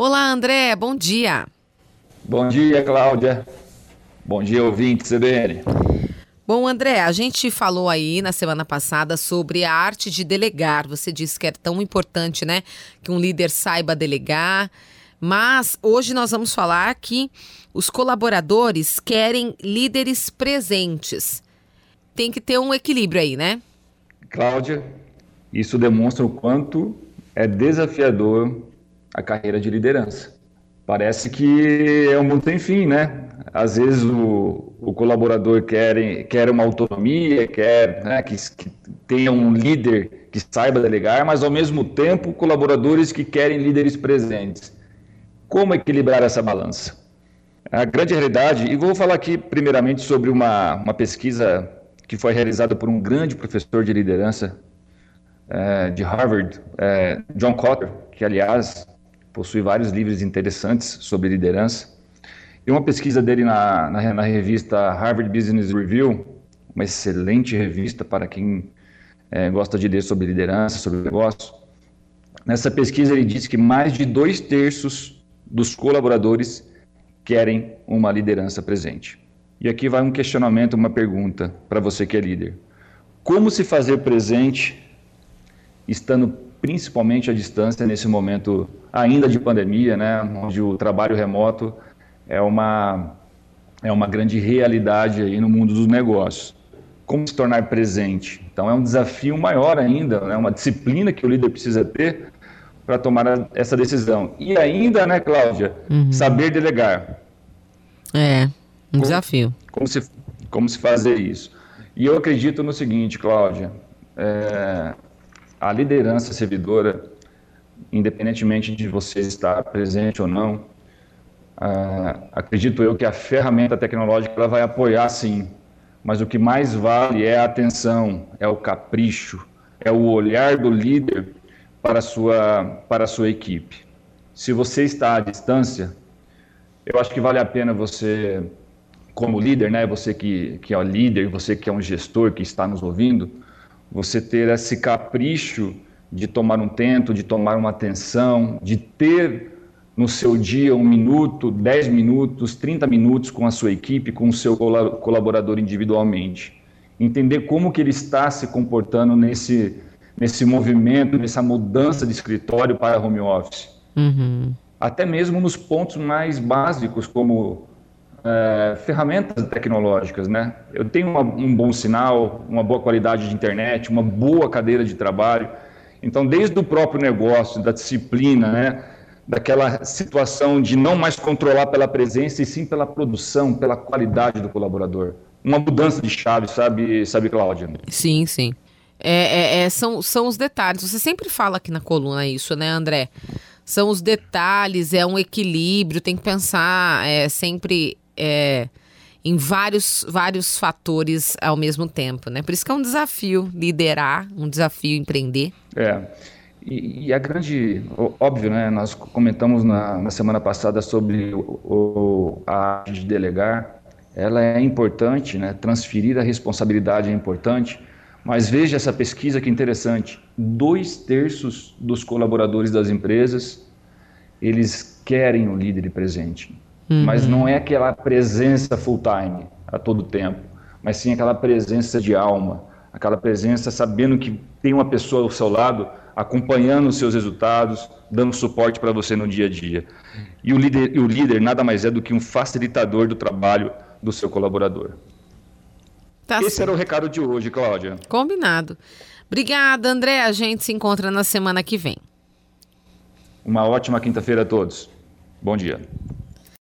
Olá, André, bom dia. Bom dia, Cláudia. Bom dia, ouvinte CBN. Bom, André, a gente falou aí na semana passada sobre a arte de delegar. Você disse que é tão importante, né, que um líder saiba delegar. Mas hoje nós vamos falar que os colaboradores querem líderes presentes. Tem que ter um equilíbrio aí, né? Cláudia, isso demonstra o quanto é desafiador a carreira de liderança. Parece que é um mundo sem fim, né? Às vezes o, o colaborador quer, quer uma autonomia, quer né, que, que tenha um líder que saiba delegar, mas ao mesmo tempo colaboradores que querem líderes presentes. Como equilibrar essa balança? A grande realidade, e vou falar aqui primeiramente sobre uma, uma pesquisa que foi realizada por um grande professor de liderança é, de Harvard, é, John Kotter, que aliás possui vários livros interessantes sobre liderança. E uma pesquisa dele na, na, na revista Harvard Business Review, uma excelente revista para quem é, gosta de ler sobre liderança, sobre negócio. Nessa pesquisa ele disse que mais de dois terços dos colaboradores querem uma liderança presente. E aqui vai um questionamento, uma pergunta para você que é líder. Como se fazer presente estando principalmente à distância nesse momento ainda de pandemia, né, onde o trabalho remoto é uma é uma grande realidade aí no mundo dos negócios. Como se tornar presente? Então é um desafio maior ainda, é né, uma disciplina que o líder precisa ter para tomar essa decisão. E ainda, né, Cláudia, uhum. saber delegar. É, um como, desafio. Como se, como se fazer isso. E eu acredito no seguinte, Cláudia, é, a liderança servidora, independentemente de você estar presente ou não, é, acredito eu que a ferramenta tecnológica ela vai apoiar sim, mas o que mais vale é a atenção, é o capricho, é o olhar do líder para a sua, para a sua equipe. Se você está à distância, eu acho que vale a pena você, como líder, né, você que, que é o líder, você que é um gestor que está nos ouvindo, você ter esse capricho de tomar um tempo, de tomar uma atenção, de ter no seu dia um minuto, dez minutos, trinta minutos com a sua equipe, com o seu colaborador individualmente. Entender como que ele está se comportando nesse, nesse movimento, nessa mudança de escritório para home office. Uhum. Até mesmo nos pontos mais básicos, como é, ferramentas tecnológicas, né? Eu tenho uma, um bom sinal, uma boa qualidade de internet, uma boa cadeira de trabalho. Então, desde o próprio negócio, da disciplina, né? Daquela situação de não mais controlar pela presença e sim pela produção, pela qualidade do colaborador. Uma mudança de chave, sabe, sabe, Cláudia? Sim, sim. É, é, é, são, são os detalhes. Você sempre fala aqui na coluna isso, né, André? São os detalhes, é um equilíbrio, tem que pensar é, sempre é, em vários, vários fatores ao mesmo tempo, né? Por isso que é um desafio liderar, um desafio empreender. É. E, e a grande, óbvio, né? Nós comentamos na, na semana passada sobre o, o, a arte de delegar. Ela é importante, né? Transferir a responsabilidade é importante mas veja essa pesquisa que interessante. Dois terços dos colaboradores das empresas, eles querem o líder presente. Uhum. Mas não é aquela presença full time, a todo tempo, mas sim aquela presença de alma, aquela presença sabendo que tem uma pessoa ao seu lado acompanhando os seus resultados, dando suporte para você no dia a dia. E o líder, o líder nada mais é do que um facilitador do trabalho do seu colaborador. Tá Esse certo. era o recado de hoje, Cláudia. Combinado. Obrigada, André. A gente se encontra na semana que vem. Uma ótima quinta-feira a todos. Bom dia.